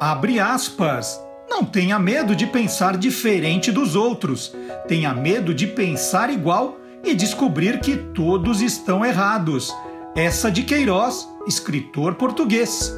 Abre aspas. Não tenha medo de pensar diferente dos outros. Tenha medo de pensar igual e descobrir que todos estão errados. Essa de Queiroz, escritor português.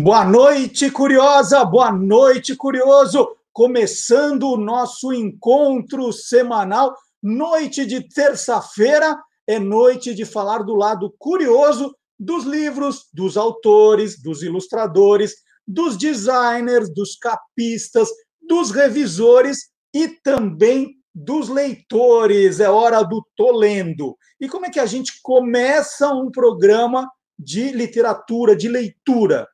Boa noite, curiosa! Boa noite, curioso! Começando o nosso encontro semanal, noite de terça-feira, é noite de falar do lado curioso dos livros, dos autores, dos ilustradores, dos designers, dos capistas, dos revisores e também dos leitores. É hora do Tô Lendo. E como é que a gente começa um programa de literatura, de leitura?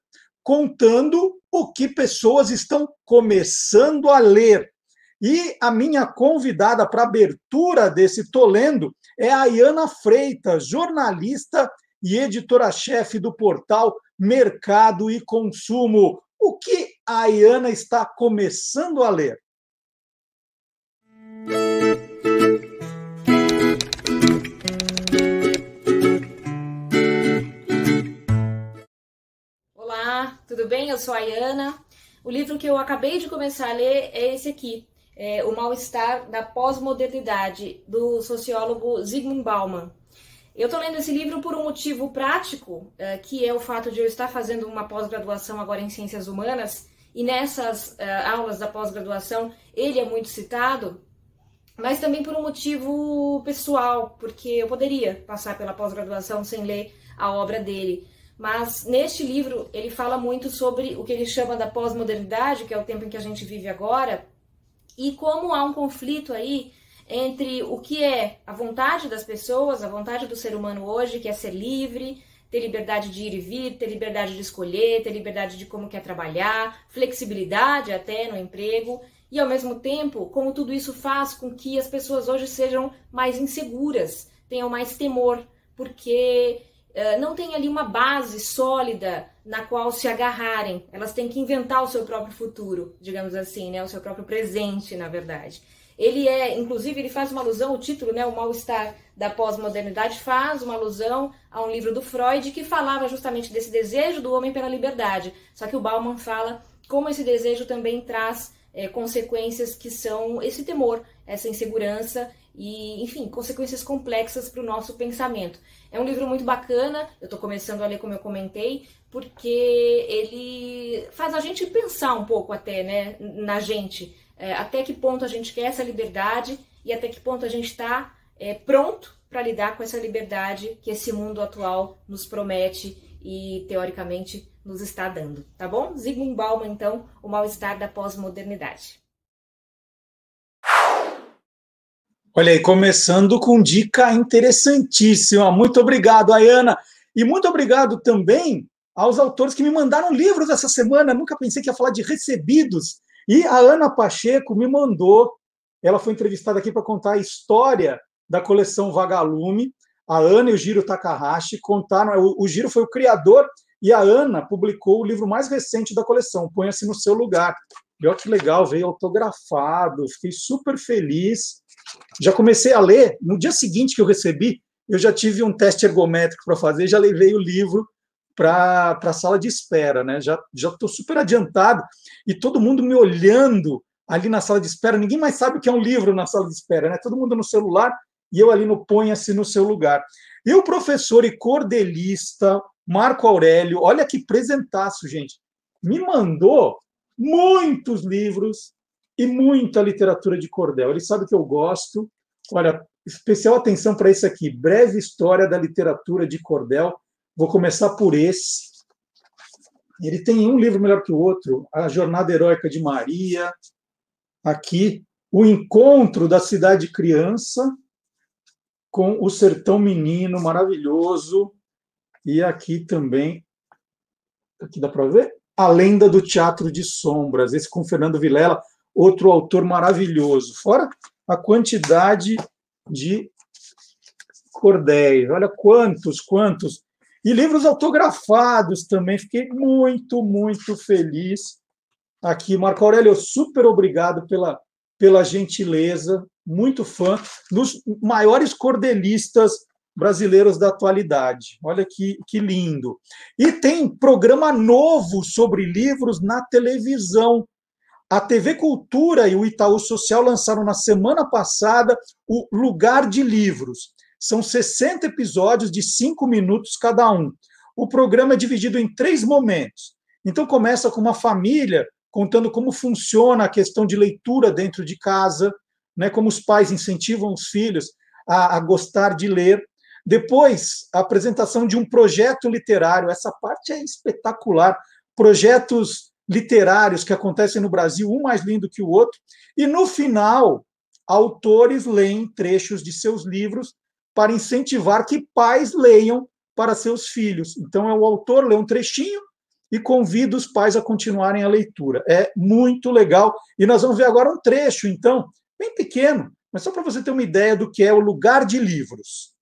Contando o que pessoas estão começando a ler. E a minha convidada para abertura desse Tô Lendo é a Ayana Freitas, jornalista e editora-chefe do portal Mercado e Consumo. O que a Ayana está começando a ler? Olá, tudo bem? Eu sou a Ayana. O livro que eu acabei de começar a ler é esse aqui, é O Mal-Estar da Pós-Modernidade, do sociólogo Zygmunt Bauman. Eu estou lendo esse livro por um motivo prático, uh, que é o fato de eu estar fazendo uma pós-graduação agora em Ciências Humanas, e nessas uh, aulas da pós-graduação ele é muito citado, mas também por um motivo pessoal, porque eu poderia passar pela pós-graduação sem ler a obra dele. Mas neste livro ele fala muito sobre o que ele chama da pós-modernidade, que é o tempo em que a gente vive agora, e como há um conflito aí entre o que é a vontade das pessoas, a vontade do ser humano hoje, que é ser livre, ter liberdade de ir e vir, ter liberdade de escolher, ter liberdade de como quer trabalhar, flexibilidade até no emprego, e ao mesmo tempo, como tudo isso faz com que as pessoas hoje sejam mais inseguras, tenham mais temor, porque não tem ali uma base sólida na qual se agarrarem. Elas têm que inventar o seu próprio futuro, digamos assim, né? O seu próprio presente, na verdade. Ele é, inclusive, ele faz uma alusão, o título, né, o mal-estar da pós-modernidade, faz uma alusão a um livro do Freud que falava justamente desse desejo do homem pela liberdade. Só que o Bauman fala como esse desejo também traz é, consequências que são esse temor, essa insegurança e, enfim, consequências complexas para o nosso pensamento. É um livro muito bacana, eu estou começando a ler, como eu comentei, porque ele faz a gente pensar um pouco até, né, na gente é, até que ponto a gente quer essa liberdade e até que ponto a gente está é, pronto para lidar com essa liberdade que esse mundo atual nos promete e teoricamente nos está dando, tá bom? Zygmunt Bauman, então, o mal-estar da pós-modernidade. Olha aí, começando com dica interessantíssima. Muito obrigado, Ayana. E muito obrigado também aos autores que me mandaram livros essa semana. Nunca pensei que ia falar de recebidos. E a Ana Pacheco me mandou, ela foi entrevistada aqui para contar a história da coleção Vagalume. A Ana e o Giro Takahashi contaram. O, Giro foi o criador e a Ana publicou o livro mais recente da coleção, Ponha-se no seu lugar. E olha que legal, veio autografado, fiquei super feliz. Já comecei a ler, no dia seguinte que eu recebi, eu já tive um teste ergométrico para fazer, já levei o livro para a sala de espera, né? Já estou super adiantado e todo mundo me olhando ali na sala de espera. Ninguém mais sabe o que é um livro na sala de espera, né? Todo mundo no celular e eu ali no ponha-se no seu lugar. E o professor e cordelista Marco Aurélio, olha que presentaço, gente, me mandou muitos livros e muita literatura de cordel. Ele sabe que eu gosto. Olha, especial atenção para esse aqui, Breve História da Literatura de Cordel, Vou começar por esse. Ele tem um livro melhor que o outro, A Jornada Heróica de Maria. Aqui, O Encontro da Cidade Criança com o Sertão Menino, maravilhoso. E aqui também, aqui dá para ver, A Lenda do Teatro de Sombras, esse com Fernando Vilela, outro autor maravilhoso. Fora a quantidade de cordéis. Olha quantos, quantos. E livros autografados também. Fiquei muito, muito feliz aqui. Marco Aurélio, super obrigado pela, pela gentileza. Muito fã dos maiores cordelistas brasileiros da atualidade. Olha que, que lindo. E tem programa novo sobre livros na televisão. A TV Cultura e o Itaú Social lançaram na semana passada o Lugar de Livros. São 60 episódios de 5 minutos cada um. O programa é dividido em três momentos. Então, começa com uma família contando como funciona a questão de leitura dentro de casa, né, como os pais incentivam os filhos a, a gostar de ler. Depois, a apresentação de um projeto literário. Essa parte é espetacular. Projetos literários que acontecem no Brasil, um mais lindo que o outro. E no final, autores leem trechos de seus livros para incentivar que pais leiam para seus filhos. Então, é o autor lê um trechinho e convida os pais a continuarem a leitura. É muito legal. E nós vamos ver agora um trecho, então, bem pequeno, mas só para você ter uma ideia do que é o lugar de livros.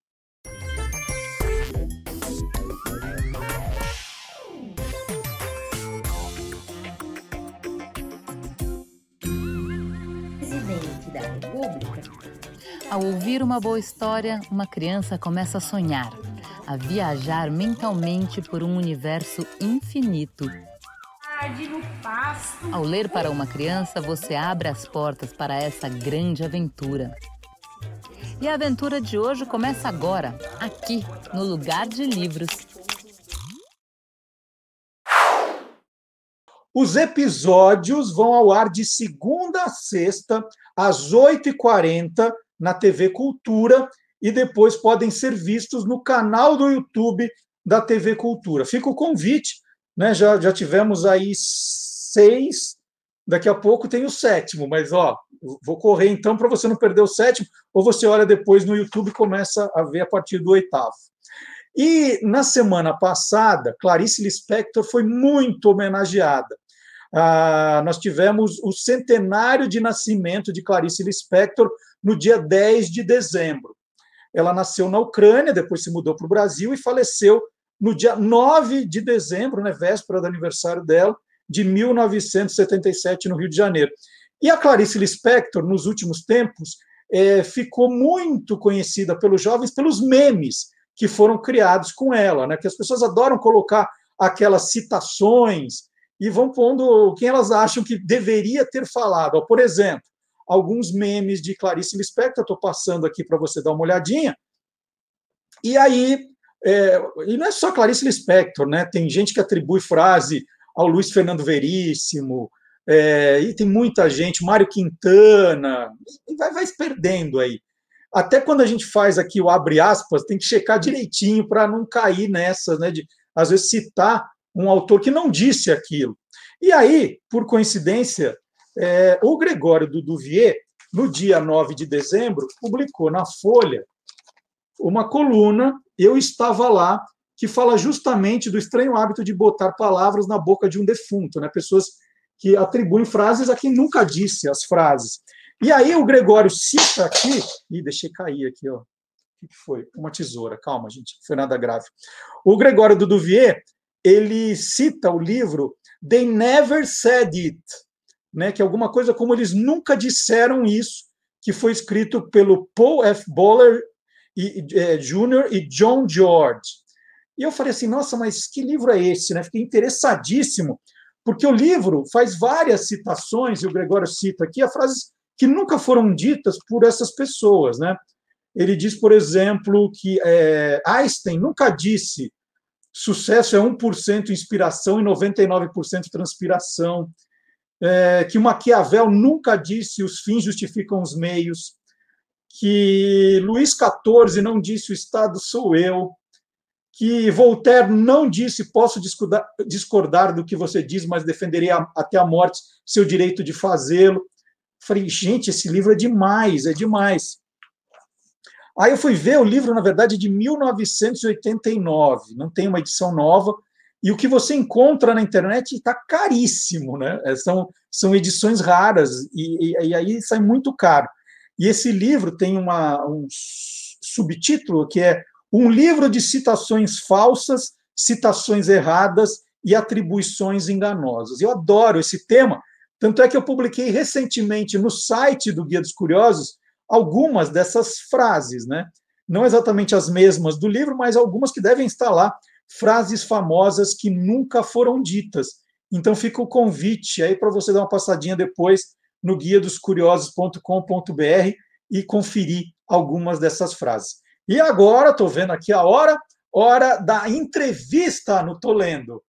Ao ouvir uma boa história, uma criança começa a sonhar, a viajar mentalmente por um universo infinito. Ao ler para uma criança, você abre as portas para essa grande aventura. E a aventura de hoje começa agora, aqui, no Lugar de Livros. Os episódios vão ao ar de segunda a sexta, às 8h40, na TV Cultura, e depois podem ser vistos no canal do YouTube da TV Cultura. Fica o convite, né? Já, já tivemos aí seis, daqui a pouco tem o sétimo, mas ó, vou correr então para você não perder o sétimo, ou você olha depois no YouTube e começa a ver a partir do oitavo. E na semana passada, Clarice Lispector foi muito homenageada. Ah, nós tivemos o centenário de nascimento de Clarice Lispector no dia 10 de dezembro. Ela nasceu na Ucrânia, depois se mudou para o Brasil e faleceu no dia 9 de dezembro, né, véspera do aniversário dela, de 1977, no Rio de Janeiro. E a Clarice Lispector, nos últimos tempos, é, ficou muito conhecida pelos jovens pelos memes que foram criados com ela, né, que as pessoas adoram colocar aquelas citações e vão pondo quem elas acham que deveria ter falado. Por exemplo, alguns memes de Clarice Lispector, estou passando aqui para você dar uma olhadinha. E aí, é, e não é só Clarice Lispector, né? Tem gente que atribui frase ao Luiz Fernando Veríssimo, é, e tem muita gente, Mário Quintana, e vai, vai perdendo aí. Até quando a gente faz aqui o abre aspas, tem que checar direitinho para não cair nessa, né? De às vezes citar um autor que não disse aquilo. E aí, por coincidência, é, o Gregório do Duvier, no dia 9 de dezembro, publicou na Folha uma coluna, eu estava lá, que fala justamente do estranho hábito de botar palavras na boca de um defunto, né? pessoas que atribuem frases a quem nunca disse as frases. E aí o Gregório cita aqui, e deixei cair aqui, ó. O que foi? Uma tesoura, calma, gente, não foi nada grave. O Gregório do Duvier ele cita o livro They Never Said It, né, que é alguma coisa como eles nunca disseram isso, que foi escrito pelo Paul F. Boller e, é, Jr. e John George. E eu falei assim, nossa, mas que livro é esse? Né? Fiquei interessadíssimo, porque o livro faz várias citações, e o Gregório cita aqui, a frases que nunca foram ditas por essas pessoas. Né? Ele diz, por exemplo, que é, Einstein nunca disse sucesso é 1% inspiração e 99% transpiração. É, que Maquiavel nunca disse os fins justificam os meios, que Luís XIV não disse o Estado sou eu, que Voltaire não disse posso discordar, discordar do que você diz, mas defenderei a, até a morte seu direito de fazê-lo. Falei, gente, esse livro é demais, é demais. Aí eu fui ver o livro, na verdade, de 1989, não tem uma edição nova, e o que você encontra na internet está caríssimo, né? É, são, são edições raras, e, e, e, aí sai muito caro. E esse livro tem uma, um subtítulo, que é Um livro de citações falsas, citações erradas e atribuições enganosas. Eu adoro esse tema, tanto é que eu publiquei recentemente no site do Guia dos Curiosos algumas dessas frases, né? Não exatamente as mesmas do livro, mas algumas que devem estar lá, frases famosas que nunca foram ditas. Então fica o convite aí para você dar uma passadinha depois no guia dos curiosos.com.br e conferir algumas dessas frases. E agora, estou vendo aqui a hora, hora da entrevista no Tô Lendo.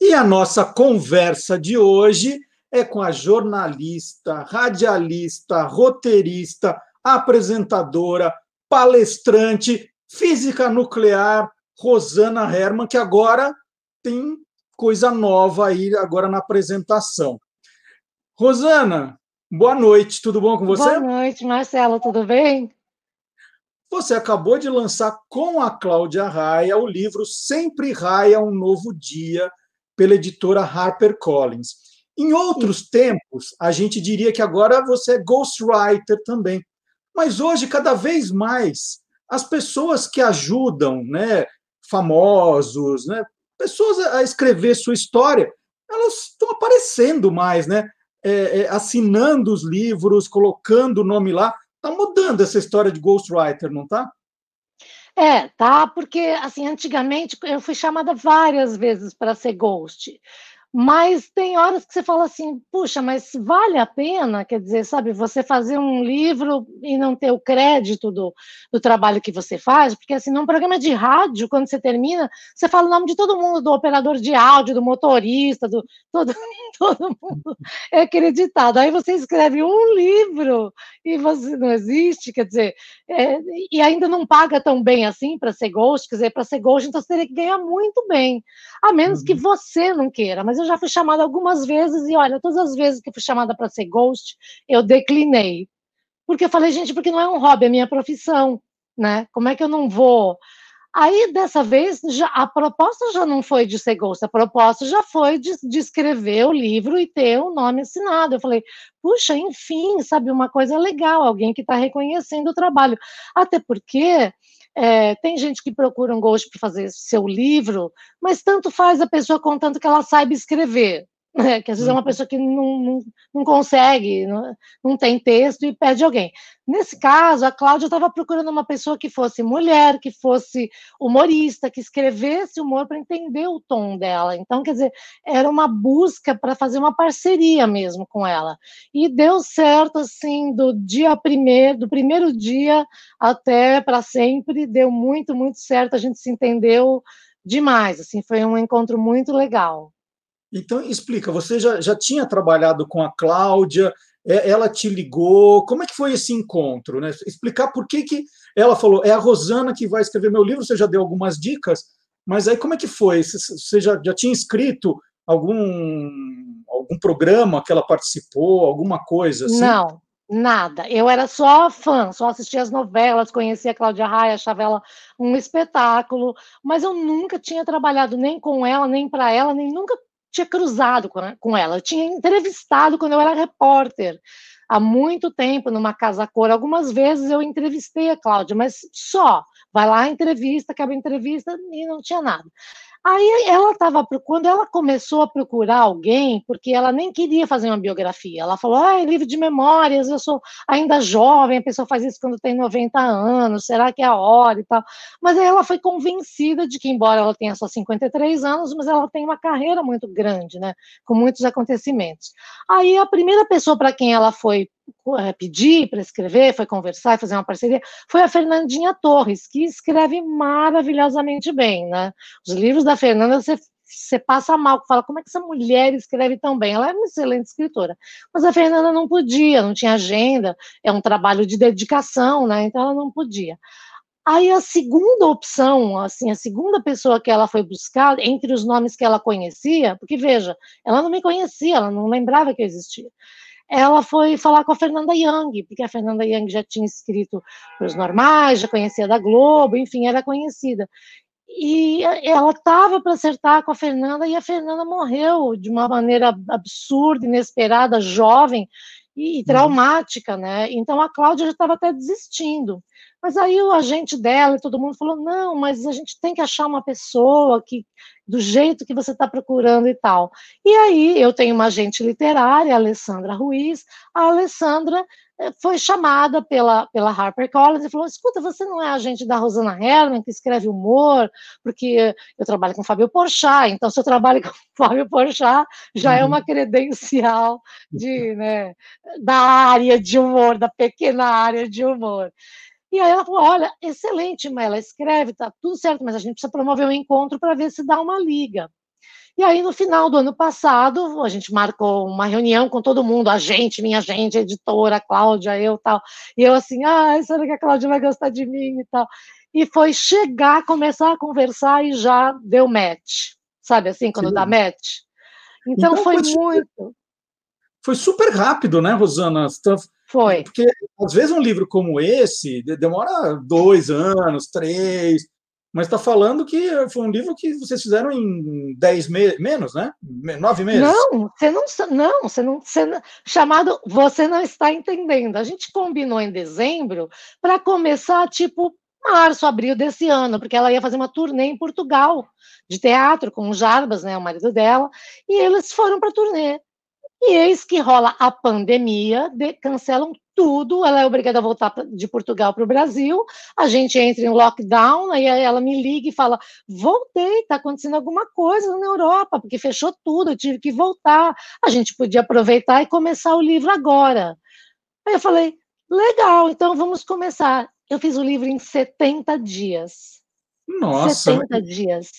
E a nossa conversa de hoje é com a jornalista, radialista, roteirista, apresentadora, palestrante, física nuclear, Rosana Herman, que agora tem coisa nova aí agora na apresentação. Rosana, boa noite, tudo bom com você? Boa noite, Marcelo, tudo bem? Você acabou de lançar com a Cláudia Raia o livro Sempre Raia um Novo Dia, pela editora HarperCollins. Em outros tempos, a gente diria que agora você é ghostwriter também. Mas hoje, cada vez mais, as pessoas que ajudam, né, famosos, né, pessoas a escrever sua história, elas estão aparecendo mais, né? É, é, assinando os livros, colocando o nome lá. Está mudando essa história de ghostwriter, não está? É, tá, porque assim, antigamente eu fui chamada várias vezes para ser ghost. Mas tem horas que você fala assim, puxa, mas vale a pena, quer dizer, sabe, você fazer um livro e não ter o crédito do, do trabalho que você faz, porque assim, num programa de rádio, quando você termina, você fala o nome de todo mundo, do operador de áudio, do motorista, do todo, todo mundo é acreditado. Aí você escreve um livro e você não existe, quer dizer, é, e ainda não paga tão bem assim para ser ghost, quer dizer, para ser ghost, então você teria que ganhar muito bem, a menos uhum. que você não queira, mas eu já fui chamada algumas vezes e olha, todas as vezes que fui chamada para ser ghost, eu declinei. Porque eu falei, gente, porque não é um hobby, é minha profissão, né? Como é que eu não vou? Aí, dessa vez, já, a proposta já não foi de ser ghost, a proposta já foi de, de escrever o livro e ter o nome assinado. Eu falei, puxa, enfim, sabe, uma coisa legal, alguém que está reconhecendo o trabalho. Até porque é, tem gente que procura um ghost para fazer seu livro, mas tanto faz a pessoa contando que ela saiba escrever. Né? Que às vezes é uma uhum. pessoa que não, não, não consegue, não, não, tem texto e pede alguém. Nesse caso, a Cláudia estava procurando uma pessoa que fosse mulher, que fosse humorista, que escrevesse humor para entender o tom dela. Então, quer dizer, era uma busca para fazer uma parceria mesmo com ela. E deu certo, assim, do dia primeiro, do primeiro dia até para sempre, deu muito, muito certo. A gente se entendeu demais, assim, foi um encontro muito legal. Então, explica, você já, já tinha trabalhado com a Cláudia, é, ela te ligou, como é que foi esse encontro? Né? Explicar por que, que ela falou, é a Rosana que vai escrever meu livro, você já deu algumas dicas, mas aí como é que foi? Você já, já tinha escrito algum, algum programa que ela participou, alguma coisa assim? Não, Nada. Eu era só fã, só assistia as novelas, conhecia a Cláudia Raia, achava ela um espetáculo, mas eu nunca tinha trabalhado nem com ela, nem para ela, nem nunca tinha cruzado com ela, eu tinha entrevistado quando eu era repórter, há muito tempo, numa casa cor. Algumas vezes eu entrevistei a Cláudia, mas só. Vai lá, entrevista, acaba a entrevista e não tinha nada. Aí ela estava, quando ela começou a procurar alguém, porque ela nem queria fazer uma biografia, ela falou: ah, é livro de memórias, eu sou ainda jovem, a pessoa faz isso quando tem 90 anos, será que é a hora e tal. Mas aí ela foi convencida de que, embora ela tenha só 53 anos, mas ela tem uma carreira muito grande, né, com muitos acontecimentos. Aí a primeira pessoa para quem ela foi pedir para escrever, foi conversar, fazer uma parceria, foi a Fernandinha Torres, que escreve maravilhosamente bem, né? Os livros da Fernanda, você, você passa mal, fala, como é que essa mulher escreve tão bem? Ela é uma excelente escritora. Mas a Fernanda não podia, não tinha agenda, é um trabalho de dedicação, né? Então ela não podia. Aí a segunda opção, assim, a segunda pessoa que ela foi buscar, entre os nomes que ela conhecia, porque veja, ela não me conhecia, ela não lembrava que eu existia ela foi falar com a Fernanda Young, porque a Fernanda Young já tinha escrito para os normais, já conhecia da Globo, enfim, era conhecida. e ela estava para acertar com a Fernanda e a Fernanda morreu de uma maneira absurda, inesperada, jovem e, e uhum. traumática, né? Então a Cláudia já estava até desistindo. Mas aí o agente dela e todo mundo falou: não, mas a gente tem que achar uma pessoa que do jeito que você está procurando e tal. E aí eu tenho uma agente literária, a Alessandra Ruiz. A Alessandra eh, foi chamada pela, pela HarperCollins e falou: escuta, você não é agente da Rosana Herman, que escreve humor, porque eu trabalho com Fábio Porchat, então se eu trabalho com Fábio Porchat, já é uma uhum. credencial de, né, da área de humor, da pequena área de humor. E aí ela falou: olha, excelente, mas ela escreve, tá tudo certo, mas a gente precisa promover um encontro para ver se dá uma liga. E aí, no final do ano passado, a gente marcou uma reunião com todo mundo, a gente, minha gente, a editora, a Cláudia, eu tal. E eu assim, ah, será que a Cláudia vai gostar de mim e tal? E foi chegar, começar a conversar e já deu match. Sabe assim, quando Sim. dá match? Então, então foi muito. Foi super rápido, né, Rosana? Foi. Porque, às vezes, um livro como esse demora dois anos, três, mas está falando que foi um livro que vocês fizeram em dez meses, menos, né? Nove meses. Não, você não, não, você não, você chamado, você não está entendendo. A gente combinou em dezembro para começar tipo março, abril desse ano, porque ela ia fazer uma turnê em Portugal de teatro com o Jarbas, né, o marido dela, e eles foram para a turnê. E eis que rola a pandemia, de, cancelam tudo, ela é obrigada a voltar de Portugal para o Brasil, a gente entra em lockdown, aí ela me liga e fala, voltei, está acontecendo alguma coisa na Europa, porque fechou tudo, eu tive que voltar, a gente podia aproveitar e começar o livro agora. Aí eu falei, legal, então vamos começar. Eu fiz o livro em 70 dias. Nossa! 70 dias.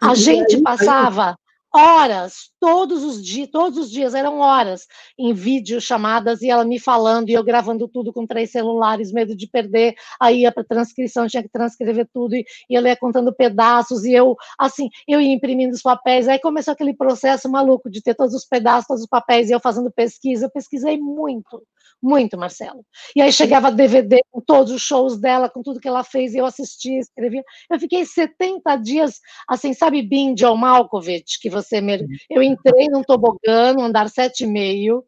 A gente passava horas, todos os dias, todos os dias eram horas em vídeo chamadas e ela me falando e eu gravando tudo com três celulares, medo de perder, aí ia para transcrição, tinha que transcrever tudo e, e ela ia contando pedaços e eu, assim, eu ia imprimindo os papéis, aí começou aquele processo maluco de ter todos os pedaços, todos os papéis e eu fazendo pesquisa, eu pesquisei muito, muito, Marcelo. E aí chegava DVD com todos os shows dela, com tudo que ela fez, e eu assistia, escrevia. Eu fiquei 70 dias, assim, sabe, Bin John Malkovich, que você. Eu entrei num tobogã, no andar 7,5,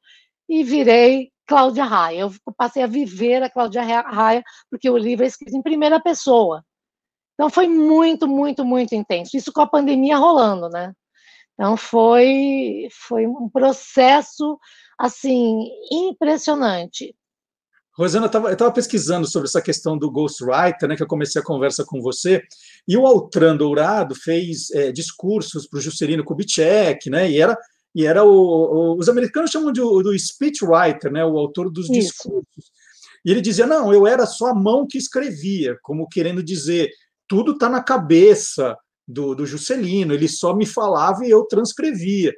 e virei Cláudia Raia. Eu passei a viver a Cláudia Raia, porque o livro é escrito em primeira pessoa. Então foi muito, muito, muito intenso. Isso com a pandemia rolando, né? Então foi, foi um processo assim, impressionante. Rosana, eu estava pesquisando sobre essa questão do ghostwriter, né, que eu comecei a conversa com você, e o Altran Dourado fez é, discursos para o Juscelino Kubitschek, né, e era, e era o, o, os americanos chamam de, do speechwriter, né, o autor dos Isso. discursos. E ele dizia, não, eu era só a mão que escrevia, como querendo dizer, tudo está na cabeça do, do Juscelino, ele só me falava e eu transcrevia.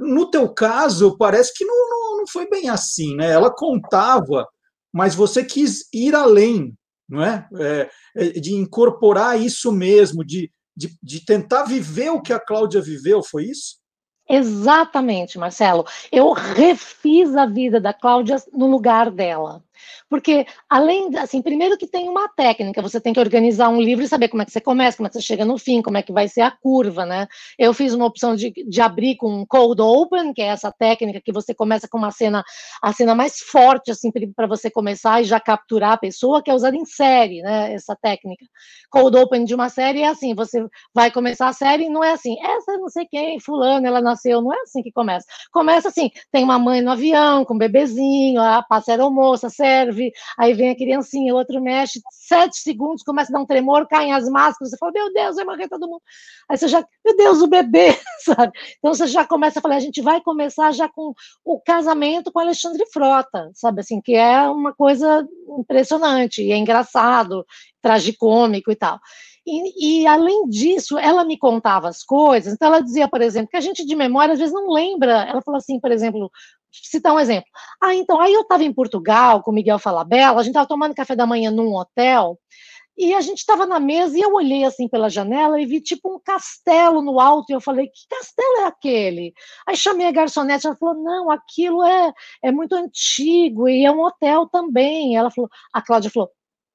No teu caso, parece que não, não, não foi bem assim, né? Ela contava, mas você quis ir além, não é? é, é de incorporar isso mesmo, de, de, de tentar viver o que a Cláudia viveu, foi isso? Exatamente, Marcelo. Eu refiz a vida da Cláudia no lugar dela. Porque, além, assim, primeiro que tem uma técnica, você tem que organizar um livro e saber como é que você começa, como é que você chega no fim, como é que vai ser a curva, né? Eu fiz uma opção de, de abrir com um cold open, que é essa técnica que você começa com uma cena, a cena mais forte, assim, para você começar e já capturar a pessoa, que é usada em série, né? Essa técnica. Cold open de uma série é assim, você vai começar a série e não é assim, essa não sei quem, fulano, ela nasceu, não é assim que começa. Começa assim, tem uma mãe no avião, com um bebezinho, a passa moça, serve, aí vem a criancinha, o outro mexe, sete segundos, começa a dar um tremor, caem as máscaras, você fala, meu Deus, vai morrer todo mundo. Aí você já, meu Deus, o bebê, sabe? Então você já começa a falar, a gente vai começar já com o casamento com Alexandre Frota, sabe assim, que é uma coisa impressionante, e é engraçado, tragicômico e tal. E, e, além disso, ela me contava as coisas. Então, ela dizia, por exemplo, que a gente de memória às vezes não lembra. Ela falou assim, por exemplo, citar um exemplo. Ah, então, aí eu estava em Portugal com o Miguel Falabella, a gente estava tomando café da manhã num hotel, e a gente estava na mesa e eu olhei assim pela janela e vi tipo um castelo no alto e eu falei, que castelo é aquele? Aí chamei a garçonete, ela falou, não, aquilo é, é muito antigo e é um hotel também. Ela falou, a Cláudia falou,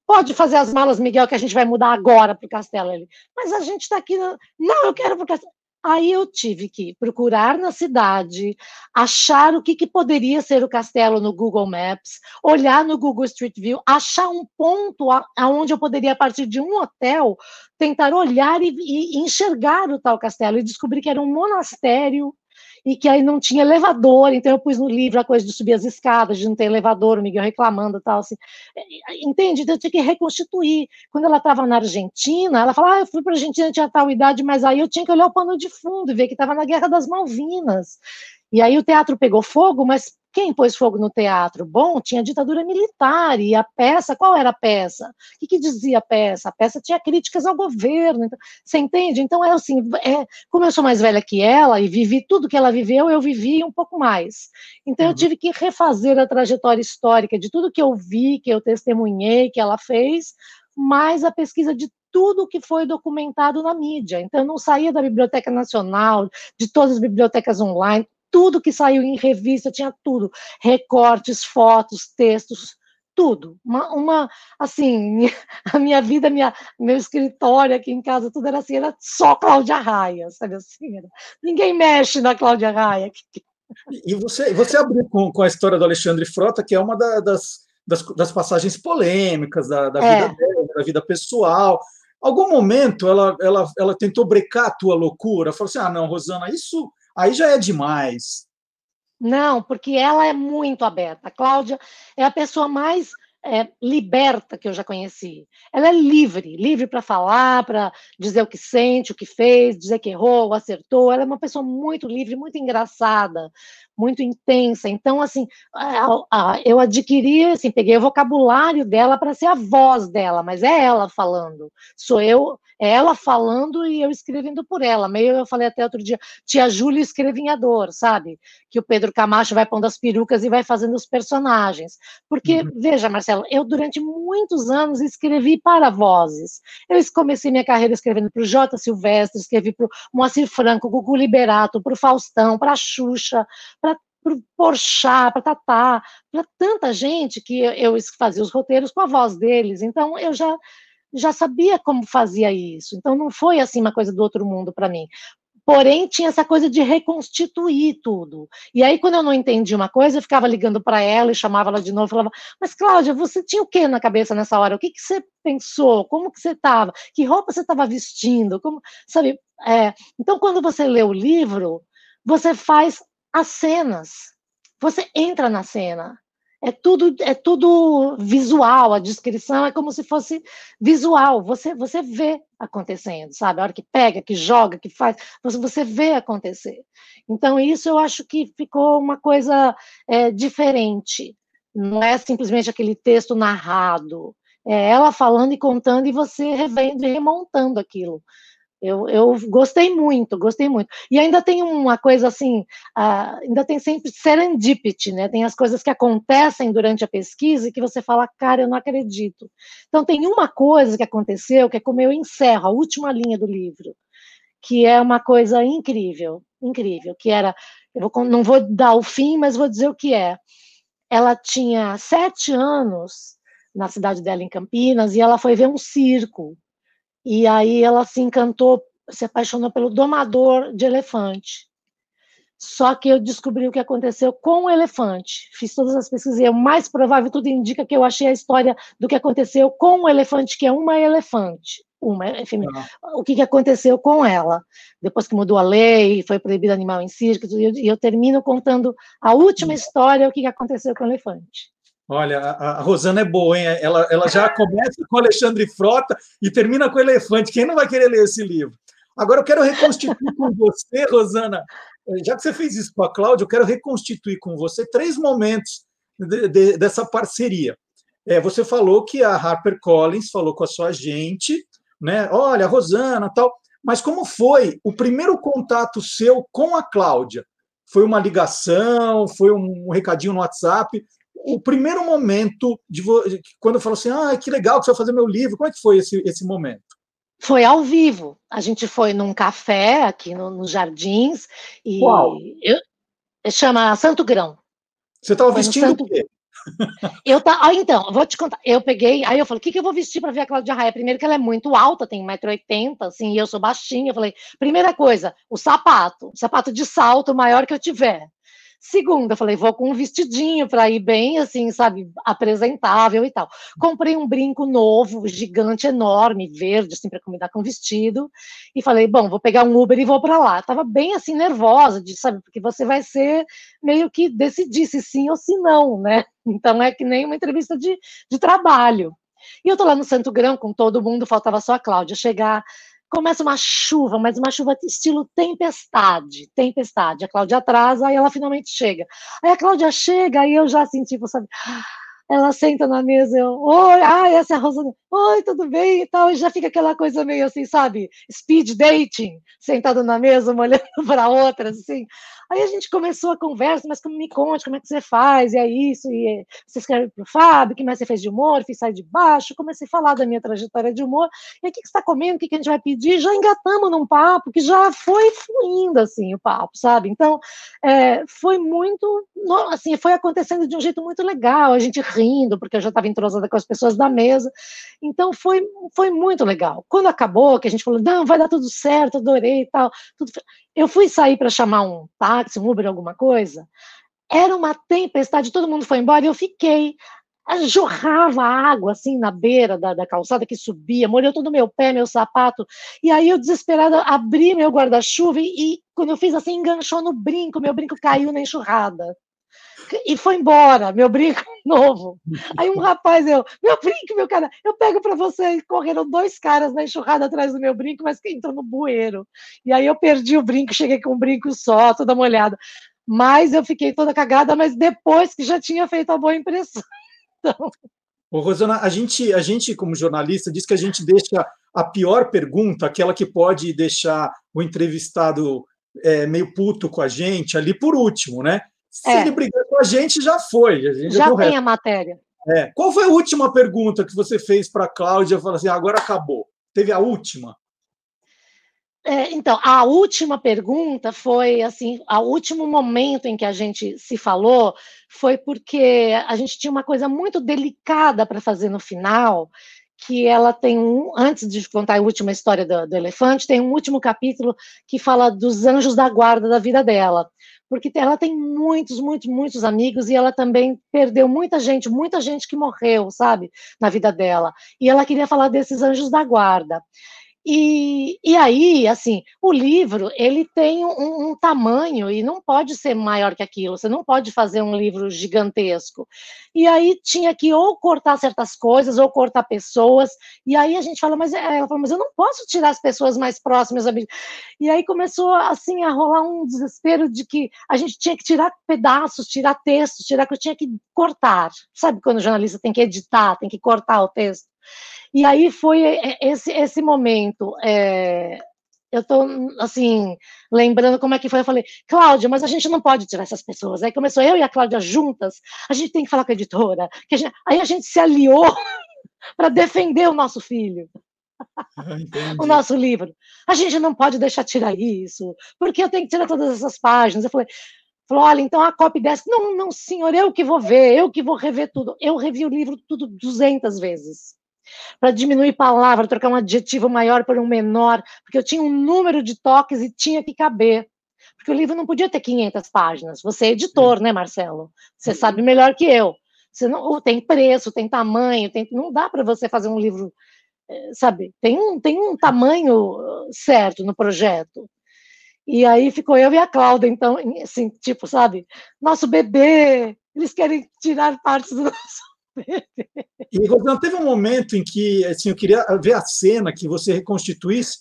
pode fazer as malas, Miguel, que a gente vai mudar agora para o castelo. Ele, mas a gente está aqui. No... Não, eu quero para o castelo. Aí eu tive que procurar na cidade, achar o que, que, poderia ser o castelo no Google Maps, olhar no Google Street View, achar um ponto aonde eu poderia, a partir de um hotel, tentar olhar e, e enxergar o tal castelo e descobrir que era um monastério e que aí não tinha elevador, então eu pus no livro a coisa de subir as escadas, de não ter elevador, o Miguel reclamando e tal, assim, entende? Então eu tinha que reconstituir. Quando ela estava na Argentina, ela falava, ah, eu fui para a Argentina, tinha tal idade, mas aí eu tinha que olhar o pano de fundo e ver que estava na Guerra das Malvinas. E aí o teatro pegou fogo, mas quem pôs fogo no teatro? Bom, tinha ditadura militar, e a peça, qual era a peça? O que, que dizia a peça? A peça tinha críticas ao governo, então, você entende? Então, é assim, é, como eu sou mais velha que ela, e vivi tudo que ela viveu, eu vivi um pouco mais. Então, uhum. eu tive que refazer a trajetória histórica de tudo que eu vi, que eu testemunhei, que ela fez, mais a pesquisa de tudo que foi documentado na mídia. Então, eu não saía da Biblioteca Nacional, de todas as bibliotecas online, tudo que saiu em revista, tinha tudo, recortes, fotos, textos, tudo. Uma, uma assim, a minha vida, minha, meu escritório aqui em casa, tudo era assim, era só Cláudia Raia, sabe assim? Era, ninguém mexe na Cláudia Raia. E você, você abriu com, com a história do Alexandre Frota, que é uma da, das, das, das, passagens polêmicas da, da é. vida dela, da vida pessoal. Algum momento ela, ela, ela tentou brecar a tua loucura? Falou assim: ah, não, Rosana, isso aí já é demais. Não, porque ela é muito aberta. A Cláudia é a pessoa mais é, liberta que eu já conheci. Ela é livre, livre para falar, para dizer o que sente, o que fez, dizer que errou, acertou. Ela é uma pessoa muito livre, muito engraçada, muito intensa. Então, assim, eu adquiri, assim, peguei o vocabulário dela para ser a voz dela, mas é ela falando. Sou eu, é ela falando e eu escrevendo por ela. Meio eu falei até outro dia, tia Júlia escrevinhador, sabe? Que o Pedro Camacho vai pondo as perucas e vai fazendo os personagens. Porque, uhum. veja, Marcelo, eu durante muitos anos escrevi para vozes. Eu comecei minha carreira escrevendo para o J. Silvestre, escrevi para o Moacir Franco, Gugu Liberato, para o Faustão, para a Xuxa, para Porchat, para Tatá, para tanta gente que eu fazia os roteiros com a voz deles. Então eu já já sabia como fazia isso. Então não foi assim uma coisa do outro mundo para mim. Porém, tinha essa coisa de reconstituir tudo. E aí, quando eu não entendi uma coisa, eu ficava ligando para ela e chamava ela de novo, falava, mas Cláudia, você tinha o que na cabeça nessa hora? O que, que você pensou? Como que você estava? Que roupa você estava vestindo? Como, sabe? É, então, quando você lê o livro, você faz as cenas. Você entra na cena. É tudo, é tudo visual, a descrição é como se fosse visual. Você, você vê acontecendo, sabe? A hora que pega, que joga, que faz, você, você vê acontecer. Então, isso eu acho que ficou uma coisa é, diferente. Não é simplesmente aquele texto narrado. É ela falando e contando e você revendo e remontando aquilo. Eu, eu gostei muito, gostei muito. E ainda tem uma coisa assim, uh, ainda tem sempre serendipity, né? Tem as coisas que acontecem durante a pesquisa e que você fala, cara, eu não acredito. Então tem uma coisa que aconteceu, que é como eu encerro a última linha do livro, que é uma coisa incrível, incrível, que era, eu vou, não vou dar o fim, mas vou dizer o que é. Ela tinha sete anos na cidade dela, em Campinas, e ela foi ver um circo e aí ela se encantou, se apaixonou pelo domador de elefante. Só que eu descobri o que aconteceu com o elefante. Fiz todas as pesquisas e o mais provável, tudo indica que eu achei a história do que aconteceu com o elefante, que é uma elefante. Uma, enfim, ah. o que, que aconteceu com ela, depois que mudou a lei, foi proibido animal em circo, e eu, eu termino contando a última história, o que, que aconteceu com o elefante. Olha, a, a, Rosana é boa, hein? Ela, ela já começa com Alexandre Frota e termina com Elefante. Quem não vai querer ler esse livro? Agora eu quero reconstituir com você, Rosana, já que você fez isso com a Cláudia, eu quero reconstituir com você três momentos de, de, dessa parceria. É, você falou que a HarperCollins falou com a sua gente, né? Olha, Rosana, tal. Mas como foi o primeiro contato seu com a Cláudia? Foi uma ligação? Foi um recadinho no WhatsApp? O primeiro momento de quando falou assim, ah, que legal que você vai fazer meu livro, como é que foi esse, esse momento? Foi ao vivo. A gente foi num café aqui no, nos Jardins e Qual? Eu, chama Santo Grão. Você estava vestindo Santo... o quê? Eu tá, ah, então, vou te contar. Eu peguei, aí eu falei, o que, que eu vou vestir para ver a Cláudia Raia? Primeiro que ela é muito alta, tem 1,80m, assim, e eu sou baixinha. Eu falei, primeira coisa, o sapato, o sapato de salto maior que eu tiver. Segunda, eu falei, vou com um vestidinho para ir bem, assim, sabe, apresentável e tal. Comprei um brinco novo, gigante, enorme, verde, assim, para combinar com vestido. E falei, bom, vou pegar um Uber e vou para lá. Tava bem, assim, nervosa, de, sabe, porque você vai ser meio que decidir se sim ou se não, né? Então é que nem uma entrevista de, de trabalho. E eu tô lá no Santo Grão com todo mundo, faltava só a Cláudia chegar começa uma chuva, mas uma chuva estilo tempestade, tempestade. A Cláudia atrasa, aí ela finalmente chega. Aí a Cláudia chega, aí eu já senti, tipo, sabe, ela senta na mesa, eu, oi, ah, essa é a Rosana, oi, tudo bem e tal, e já fica aquela coisa meio assim, sabe, speed dating, sentado na mesa, uma olhando para outra, assim. Aí a gente começou a conversa, mas como me conte, como é que você faz, e é isso, e você escreve para o Fábio, o que mais você fez de humor, fiz sai de baixo, comecei a falar da minha trajetória de humor, e o que, que você está comendo, o que, que a gente vai pedir, já engatamos num papo que já foi fluindo, assim, o papo, sabe? Então, é, foi muito, assim, foi acontecendo de um jeito muito legal, a gente rindo, porque eu já estava entrosada com as pessoas da mesa, então foi, foi muito legal. Quando acabou, que a gente falou, não, vai dar tudo certo, adorei e tal, tudo, eu fui sair para chamar um táxi, um Uber, alguma coisa. Era uma tempestade, todo mundo foi embora e eu fiquei. Jorrava água assim na beira da, da calçada que subia, molhou todo o meu pé, meu sapato. E aí eu, desesperada, abri meu guarda-chuva e, e quando eu fiz assim, enganchou no brinco, meu brinco caiu na enxurrada e foi embora, meu brinco novo. Aí um rapaz, eu, meu brinco, meu cara, eu pego para você. Correram dois caras na enxurrada atrás do meu brinco, mas que entrou no bueiro. E aí eu perdi o brinco, cheguei com um brinco só, toda molhada. Mas eu fiquei toda cagada, mas depois que já tinha feito a boa impressão. Então... Ô, Rosana, a gente, a gente, como jornalista, diz que a gente deixa a pior pergunta, aquela que pode deixar o entrevistado é, meio puto com a gente, ali por último, né? Se é. ele brigar com a gente, já foi. A gente já, tem a matéria. É. Qual foi a última pergunta que você fez para a Cláudia? Falou assim, agora acabou. Teve a última? É, então, a última pergunta foi assim, o último momento em que a gente se falou foi porque a gente tinha uma coisa muito delicada para fazer no final, que ela tem um, antes de contar a última história do, do, elefante, tem um último capítulo que fala dos anjos da guarda da vida dela porque ela tem muitos, muitos, muitos amigos e ela também perdeu muita gente, muita gente que morreu, sabe, na vida dela. E ela queria falar desses anjos da guarda. E, e aí, assim, o livro, ele tem um, um, tamanho e não pode ser maior que aquilo, você não pode fazer um livro gigantesco. E aí tinha que ou cortar certas coisas, ou cortar pessoas, e aí a gente fala, mas, é, ela fala, mas eu não posso tirar as pessoas mais próximas. E aí começou, assim, a rolar um desespero de que a gente tinha que tirar pedaços, tirar textos, tirar que eu tinha que cortar. Sabe quando o jornalista tem que editar, tem que cortar o texto? E aí foi esse, esse momento. É, eu estou, assim, lembrando como é que foi. Eu falei, Cláudia, mas a gente não pode tirar essas pessoas. Aí começou eu e a Cláudia juntas, a gente tem que falar com a editora. A gente, aí a gente se aliou para defender o nosso filho. o nosso livro. A gente não pode deixar tirar isso, porque eu tenho que tirar todas essas páginas. Eu falei, falou, olha, então a cópia dessa. Não, não, senhor, eu que vou ver, eu que vou rever tudo. Eu revi o livro tudo 200 vezes para diminuir palavra, trocar um adjetivo maior por um menor, porque eu tinha um número de toques e tinha que caber. Porque o livro não podia ter 500 páginas. Você é editor, né, Marcelo? Você sabe melhor que eu. Você não tem preço, tem tamanho, tem, não dá para você fazer um livro, eh, sabe? Tem um, tem um tamanho certo no projeto. E aí ficou eu e a Cláudia, então, assim, tipo, sabe? Nosso bebê, eles querem tirar partes do nosso e Rosana, teve um momento em que assim, eu queria ver a cena que você reconstituísse,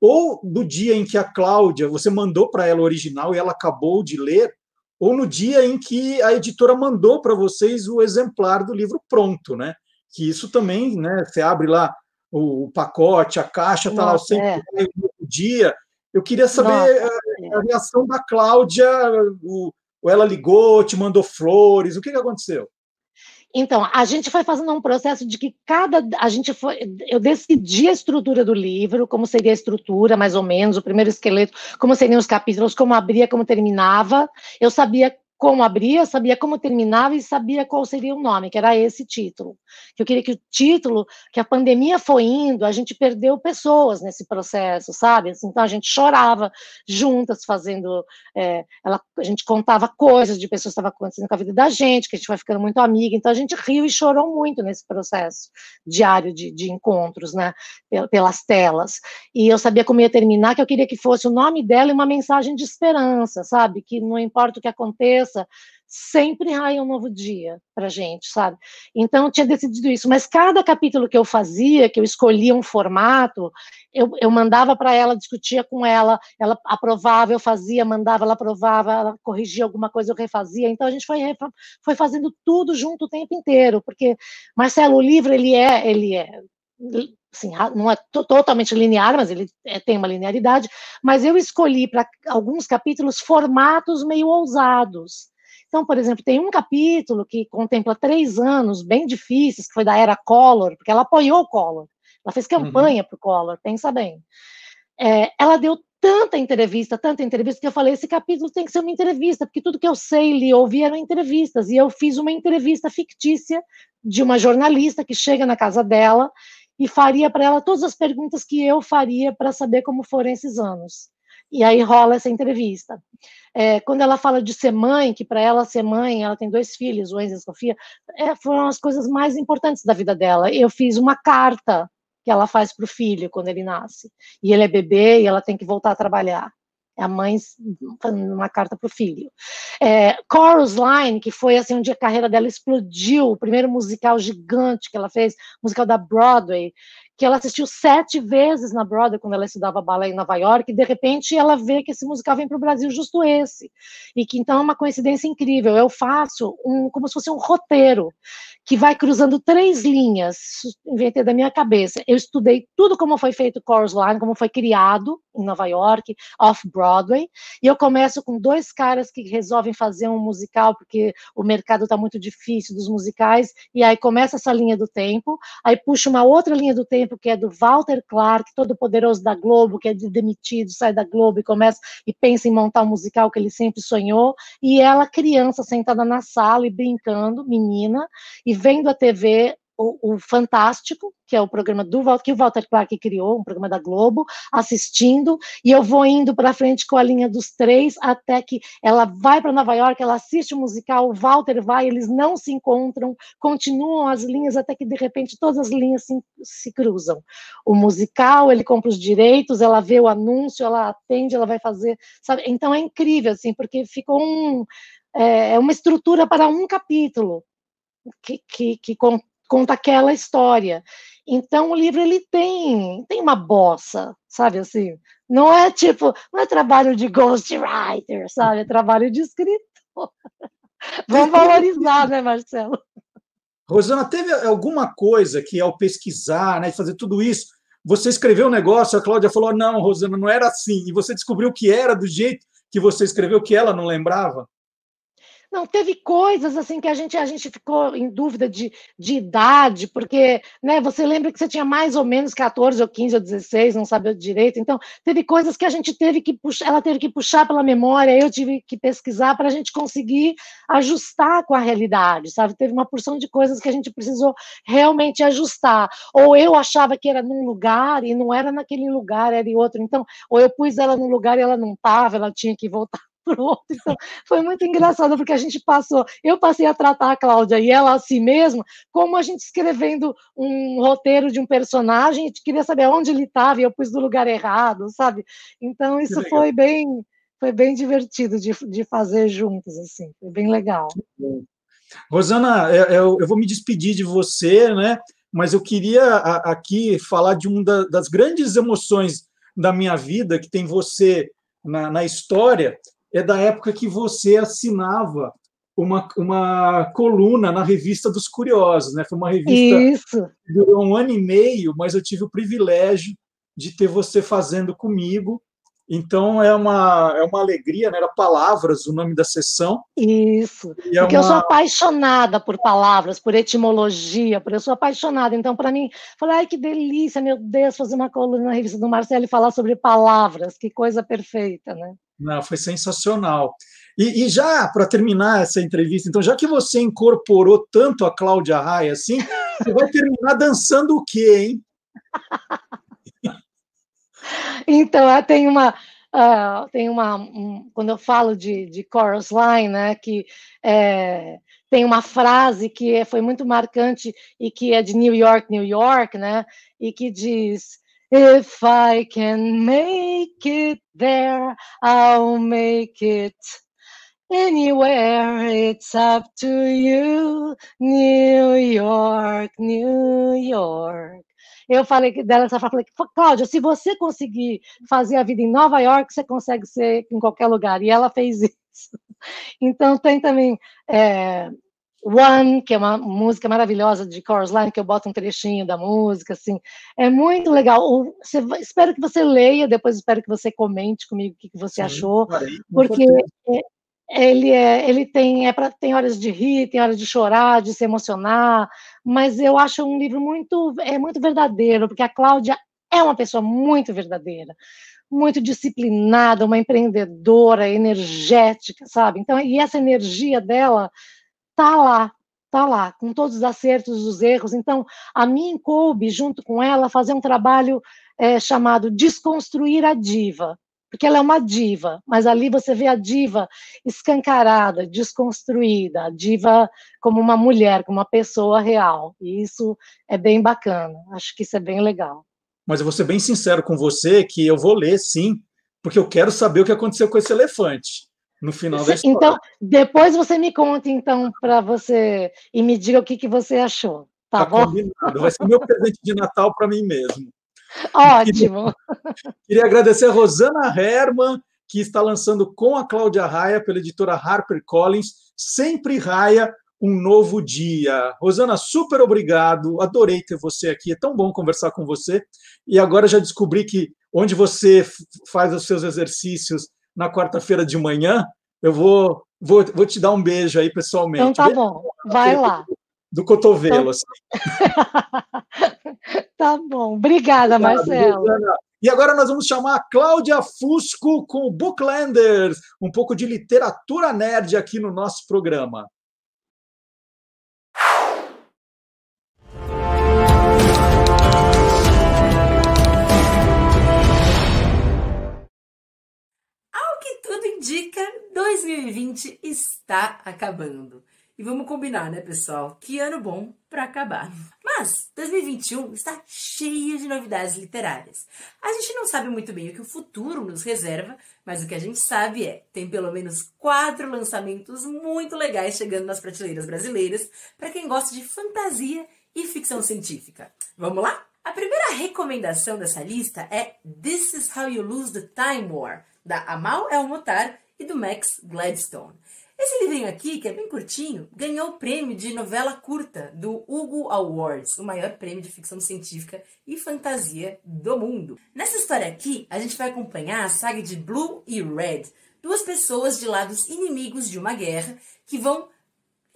ou do dia em que a Cláudia, você mandou para ela o original e ela acabou de ler, ou no dia em que a editora mandou para vocês o exemplar do livro pronto, né? Que isso também, né? Você abre lá o, pacote, a caixa, está lá o sempre é. dia. Eu queria saber Nossa, a, a, reação da Cláudia, o, ela ligou, te mandou flores, o que, que aconteceu? Então, a gente foi fazendo um processo de que cada. A gente foi. Eu decidi a estrutura do livro, como seria a estrutura, mais ou menos, o primeiro esqueleto, como seriam os capítulos, como abria, como terminava. Eu sabia como abria, sabia como terminava e sabia qual seria o nome, que era esse título. Eu queria que o título, que a pandemia foi indo, a gente perdeu pessoas nesse processo, sabe? Assim, então a gente chorava juntas, fazendo, é, ela, a gente contava coisas de pessoas que estavam acontecendo com a vida da gente, que a gente vai ficando muito amiga, então a gente riu e chorou muito nesse processo diário de, de encontros, né? Pelas telas. E eu sabia como ia terminar, que eu queria que fosse o nome dela e uma mensagem de esperança, sabe? Que não importa o que aconteça, sempre raia um novo dia para gente, sabe? Então eu tinha decidido isso, mas cada capítulo que eu fazia, que eu escolhia um formato, eu, eu mandava para ela, discutia com ela, ela aprovava, eu fazia, mandava, ela aprovava, ela corrigia alguma coisa, eu refazia. Então a gente foi, foi fazendo tudo junto o tempo inteiro, porque Marcelo, o livro ele é, ele é assim, não é totalmente linear, mas ele é, tem uma linearidade, mas eu escolhi para alguns capítulos formatos meio ousados. Então, por exemplo, tem um capítulo que contempla três anos bem difíceis, que foi da era Collor, porque ela apoiou o Collor, ela fez campanha uhum. para o Collor, pensa bem. É, ela deu tanta entrevista, tanta entrevista, que eu falei, esse capítulo tem que ser uma entrevista, porque tudo que eu sei, li, ouvi eram entrevistas, e eu fiz uma entrevista fictícia de uma jornalista que chega na casa dela e faria para ela todas as perguntas que eu faria para saber como foram esses anos. E aí rola essa entrevista. É, quando ela fala de ser mãe, que para ela ser mãe, ela tem dois filhos, o Enzo e a Sofia, é, foram as coisas mais importantes da vida dela. Eu fiz uma carta que ela faz para o filho quando ele nasce. E ele é bebê e ela tem que voltar a trabalhar. A mãe fazendo uma carta para o filho. É, Chorus Line, que foi assim, onde a carreira dela explodiu, o primeiro musical gigante que ela fez, musical da Broadway, que ela assistiu sete vezes na Broadway quando ela estudava balé em Nova York, e de repente ela vê que esse musical vem para o Brasil justo esse, e que então é uma coincidência incrível. Eu faço um, como se fosse um roteiro que vai cruzando três linhas, inventei da minha cabeça. Eu estudei tudo como foi feito o Chorus Line, como foi criado em Nova York, off-Broadway, e eu começo com dois caras que resolvem fazer um musical, porque o mercado está muito difícil dos musicais, e aí começa essa linha do tempo, aí puxa uma outra linha do tempo, que é do Walter Clark, todo poderoso da Globo, que é de demitido, sai da Globo e começa e pensa em montar um musical que ele sempre sonhou, e ela, criança, sentada na sala e brincando, menina, e vendo a TV o, o, Fantástico, que é o programa do que o Walter Clark criou, um programa da Globo, assistindo, e eu vou indo para frente com a linha dos três até que ela vai para Nova York, ela assiste o musical, o Walter vai, eles não se encontram, continuam as linhas até que de repente todas as linhas se, se cruzam. O musical, ele compra os direitos, ela vê o anúncio, ela atende, ela vai fazer, sabe? Então é incrível assim, porque ficou um é, é uma estrutura para um capítulo que, que, que conta aquela história. Então o livro ele tem tem uma bossa, sabe assim? Não é tipo, não é trabalho de ghostwriter, sabe? É trabalho de escritor. Vamos valorizar, né, Marcelo? Rosana, teve alguma coisa que ao pesquisar, né, fazer tudo isso, você escreveu um negócio, a Cláudia falou: "Não, Rosana, não era assim", e você descobriu que era do jeito que você escreveu que ela não lembrava? Não, teve coisas assim que a gente, a gente ficou em dúvida de, de idade, porque né, você lembra que você tinha mais ou menos 14 ou 15 ou 16, não sabia direito. Então, teve coisas que a gente teve que puxar, ela teve que puxar pela memória, eu tive que pesquisar para a gente conseguir ajustar com a realidade, sabe? Teve uma porção de coisas que a gente precisou realmente ajustar. Ou eu achava que era num lugar e não era naquele lugar, era em outro. Então, ou eu pus ela num lugar e ela não estava, ela tinha que voltar pronto. Então, foi muito engraçado, porque a gente passou, eu passei a tratar a Cláudia e ela a si mesma, como a gente escrevendo um roteiro de um personagem, a gente queria saber onde ele estava e eu pus do lugar errado, sabe? Então, isso foi bem, foi bem divertido de, de fazer juntos, assim, foi bem legal. Rosana, eu, eu vou me despedir de você, né? Mas eu queria aqui falar de uma das grandes emoções da minha vida, que tem você na, na história, é da época que você assinava uma, uma coluna na revista dos Curiosos, né? Foi uma revista Isso. que durou um ano e meio, mas eu tive o privilégio de ter você fazendo comigo. Então é uma, é uma alegria, né? Era Palavras, o nome da sessão. Isso. É Porque uma... eu sou apaixonada por palavras, por etimologia, por eu sou apaixonada. Então, para mim, falei, ai que delícia, meu Deus, fazer uma coluna na revista do Marcelo e falar sobre palavras, que coisa perfeita, né? Não, foi sensacional. E, e já, para terminar essa entrevista, então, já que você incorporou tanto a Cláudia Raia assim, você vai terminar dançando o quê, hein? então, tem uma. Uh, tem uma. Um, quando eu falo de, de chorus line, né, que é, tem uma frase que é, foi muito marcante e que é de New York, New York, né, e que diz. If I can make it there, I'll make it Anywhere, it's up to you, New York, New York. Eu falei dela essa falei, Cláudia, se você conseguir fazer a vida em Nova York, você consegue ser em qualquer lugar. E ela fez isso. Então tem também é, One, que é uma música maravilhosa de Chorus Line, que eu boto um trechinho da música, assim, é muito legal. Você, espero que você leia, depois espero que você comente comigo o que, que você Sim, achou, porque ele é, ele tem é para tem horas de rir, tem horas de chorar, de se emocionar, mas eu acho um livro muito é muito verdadeiro, porque a Cláudia é uma pessoa muito verdadeira, muito disciplinada, uma empreendedora, energética, sabe? Então, e essa energia dela tá lá, tá lá, com todos os acertos, os erros. Então, a mim coube junto com ela fazer um trabalho é, chamado Desconstruir a Diva porque ela é uma diva, mas ali você vê a diva escancarada, desconstruída, a diva como uma mulher, como uma pessoa real. E isso é bem bacana. Acho que isso é bem legal. Mas eu vou ser bem sincero com você que eu vou ler, sim, porque eu quero saber o que aconteceu com esse elefante no final da história. Então, depois você me conta, então, para você e me diga o que, que você achou. Tá, tá bom? Combinado. Vai ser meu presente de Natal para mim mesmo. Ótimo. Queria, queria agradecer a Rosana Herman, que está lançando com a Cláudia Raia, pela editora HarperCollins, Sempre Raia, um novo dia. Rosana, super obrigado, adorei ter você aqui, é tão bom conversar com você. E agora já descobri que onde você faz os seus exercícios na quarta-feira de manhã, eu vou, vou, vou te dar um beijo aí pessoalmente. Então tá bom, vai lá do cotovelo. Assim. tá bom. Obrigada, Marcelo. E agora nós vamos chamar a Cláudia Fusco com Booklanders, um pouco de literatura nerd aqui no nosso programa. Tudo indica, 2020 está acabando. E vamos combinar, né, pessoal? Que ano bom para acabar. Mas 2021 está cheio de novidades literárias. A gente não sabe muito bem o que o futuro nos reserva, mas o que a gente sabe é tem pelo menos quatro lançamentos muito legais chegando nas prateleiras brasileiras para quem gosta de fantasia e ficção científica. Vamos lá? A primeira recomendação dessa lista é This Is How You Lose the Time War, da Amal El Motar e do Max Gladstone. Esse livrinho aqui, que é bem curtinho, ganhou o prêmio de novela curta do Hugo Awards, o maior prêmio de ficção científica e fantasia do mundo. Nessa história aqui, a gente vai acompanhar a saga de Blue e Red, duas pessoas de lados inimigos de uma guerra que vão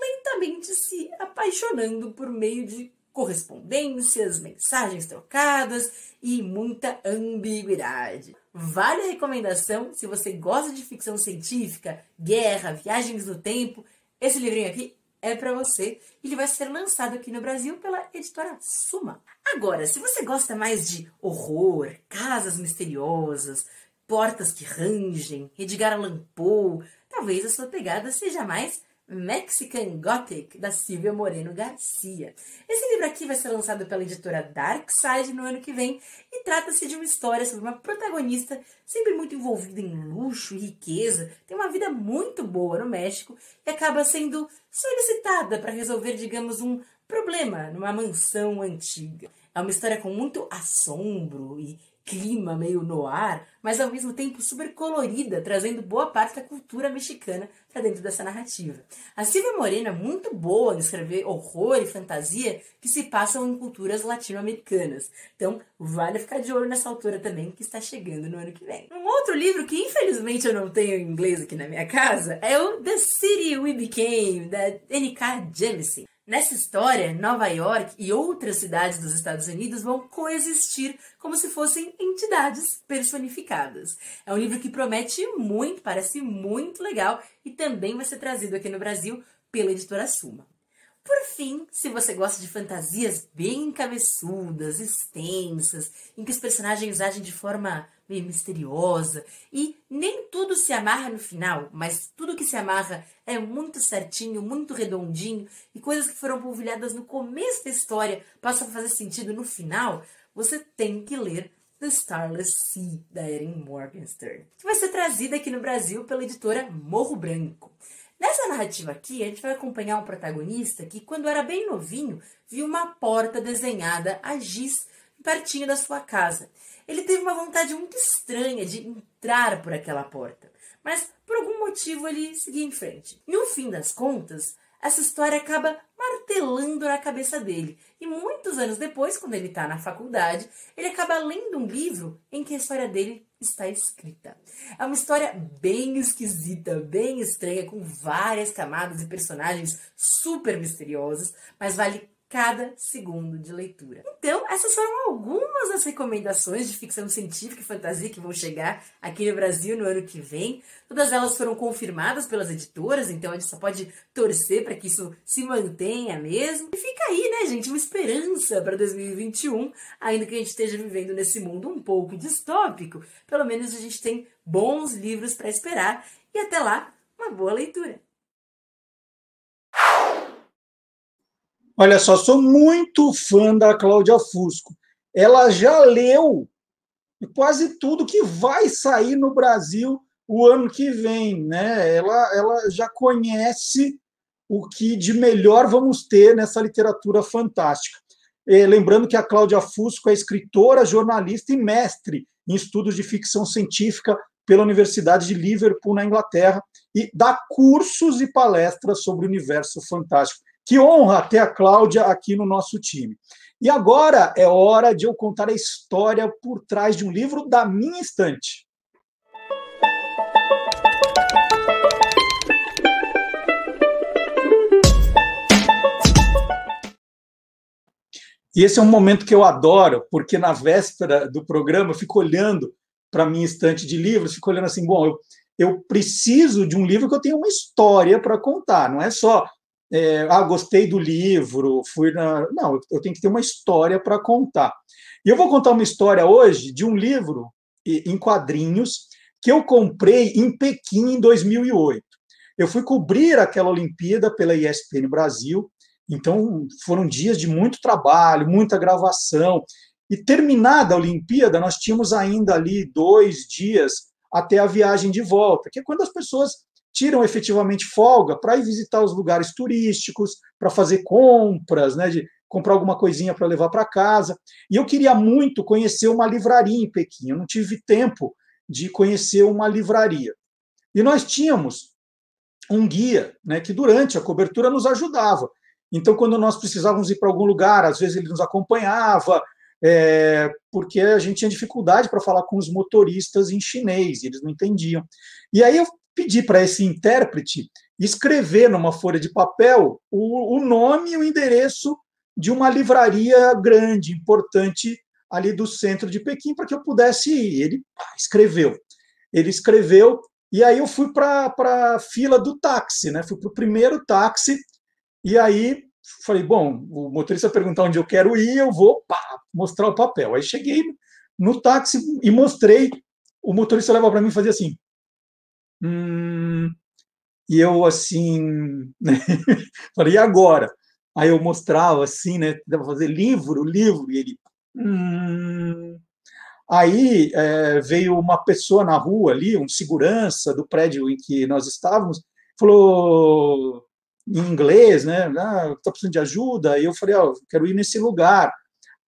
lentamente se apaixonando por meio de correspondências, mensagens trocadas e muita ambiguidade. Vale a recomendação se você gosta de ficção científica, guerra, viagens no tempo. Esse livrinho aqui é para você. Ele vai ser lançado aqui no Brasil pela editora Suma. Agora, se você gosta mais de horror, casas misteriosas, portas que rangem, Edgar Allan Poe, talvez a sua pegada seja mais Mexican Gothic, da Silvia Moreno Garcia. Esse livro aqui vai ser lançado pela editora Dark Side no ano que vem e trata-se de uma história sobre uma protagonista sempre muito envolvida em luxo e riqueza, tem uma vida muito boa no México e acaba sendo solicitada para resolver, digamos, um problema numa mansão antiga. É uma história com muito assombro e clima meio no ar, mas ao mesmo tempo super colorida, trazendo boa parte da cultura mexicana para dentro dessa narrativa. A Silvia Morena é muito boa em escrever horror e fantasia que se passam em culturas latino-americanas. Então, vale ficar de olho nessa autora também, que está chegando no ano que vem. Um outro livro que infelizmente eu não tenho em inglês aqui na minha casa é o The City We Became, da N.K. Jemisin. Nessa história, Nova York e outras cidades dos Estados Unidos vão coexistir como se fossem entidades personificadas. É um livro que promete muito, parece muito legal e também vai ser trazido aqui no Brasil pela editora Suma. Por fim, se você gosta de fantasias bem cabeçudas, extensas, em que os personagens agem de forma meio misteriosa. E nem tudo se amarra no final, mas tudo que se amarra é muito certinho, muito redondinho. E coisas que foram polvilhadas no começo da história passam a fazer sentido no final, você tem que ler The Starless Sea, da Erin Morgenstern, que vai ser trazida aqui no Brasil pela editora Morro Branco. Nessa narrativa aqui, a gente vai acompanhar um protagonista que, quando era bem novinho, viu uma porta desenhada a giz pertinho da sua casa. Ele teve uma vontade muito estranha de entrar por aquela porta, mas por algum motivo ele seguia em frente. No fim das contas, essa história acaba martelando na cabeça dele. E muitos anos depois, quando ele está na faculdade, ele acaba lendo um livro em que a história dele está escrita. É uma história bem esquisita, bem estranha, com várias camadas e personagens super misteriosos, mas vale cada segundo de leitura. Então, essas foram algumas das recomendações de ficção científica e fantasia que vão chegar aqui no Brasil no ano que vem. Todas elas foram confirmadas pelas editoras, então a gente só pode torcer para que isso se mantenha mesmo. E fica aí, né, gente, uma esperança para 2021, ainda que a gente esteja vivendo nesse mundo um pouco distópico, pelo menos a gente tem bons livros para esperar e até lá, uma boa leitura. Olha só, sou muito fã da Cláudia Fusco. Ela já leu quase tudo que vai sair no Brasil o ano que vem, né? Ela, ela já conhece o que de melhor vamos ter nessa literatura fantástica. E, lembrando que a Cláudia Fusco é escritora, jornalista e mestre em estudos de ficção científica pela Universidade de Liverpool, na Inglaterra, e dá cursos e palestras sobre o universo fantástico. Que honra ter a Cláudia aqui no nosso time. E agora é hora de eu contar a história por trás de um livro da minha estante. E esse é um momento que eu adoro, porque na véspera do programa eu fico olhando para minha estante de livros, fico olhando assim, bom, eu, eu preciso de um livro que eu tenha uma história para contar, não é só é, ah, gostei do livro, fui na. Não, eu tenho que ter uma história para contar. E eu vou contar uma história hoje de um livro em quadrinhos que eu comprei em Pequim em 2008. Eu fui cobrir aquela Olimpíada pela ESPN Brasil, então foram dias de muito trabalho, muita gravação. E terminada a Olimpíada, nós tínhamos ainda ali dois dias até a viagem de volta, que é quando as pessoas tiram efetivamente folga para ir visitar os lugares turísticos, para fazer compras, né, de comprar alguma coisinha para levar para casa. E eu queria muito conhecer uma livraria em Pequim, eu não tive tempo de conhecer uma livraria. E nós tínhamos um guia, né, que durante a cobertura nos ajudava. Então, quando nós precisávamos ir para algum lugar, às vezes ele nos acompanhava, é, porque a gente tinha dificuldade para falar com os motoristas em chinês, eles não entendiam. E aí eu pedir para esse intérprete escrever numa folha de papel o, o nome e o endereço de uma livraria grande, importante ali do centro de Pequim, para que eu pudesse ir. Ele escreveu. Ele escreveu, e aí eu fui para a fila do táxi, né? Fui para o primeiro táxi, e aí falei, bom, o motorista perguntar onde eu quero ir, eu vou pá, mostrar o papel. Aí cheguei no táxi e mostrei, o motorista leva para mim e fazia assim, Hum, e eu, assim, né? falei, e agora? Aí eu mostrava, assim, né? Dava fazer livro, livro, e ele. Hum. Aí é, veio uma pessoa na rua ali, um segurança do prédio em que nós estávamos, falou em inglês, né? Ah, tá precisando de ajuda? E eu falei, ó, oh, quero ir nesse lugar.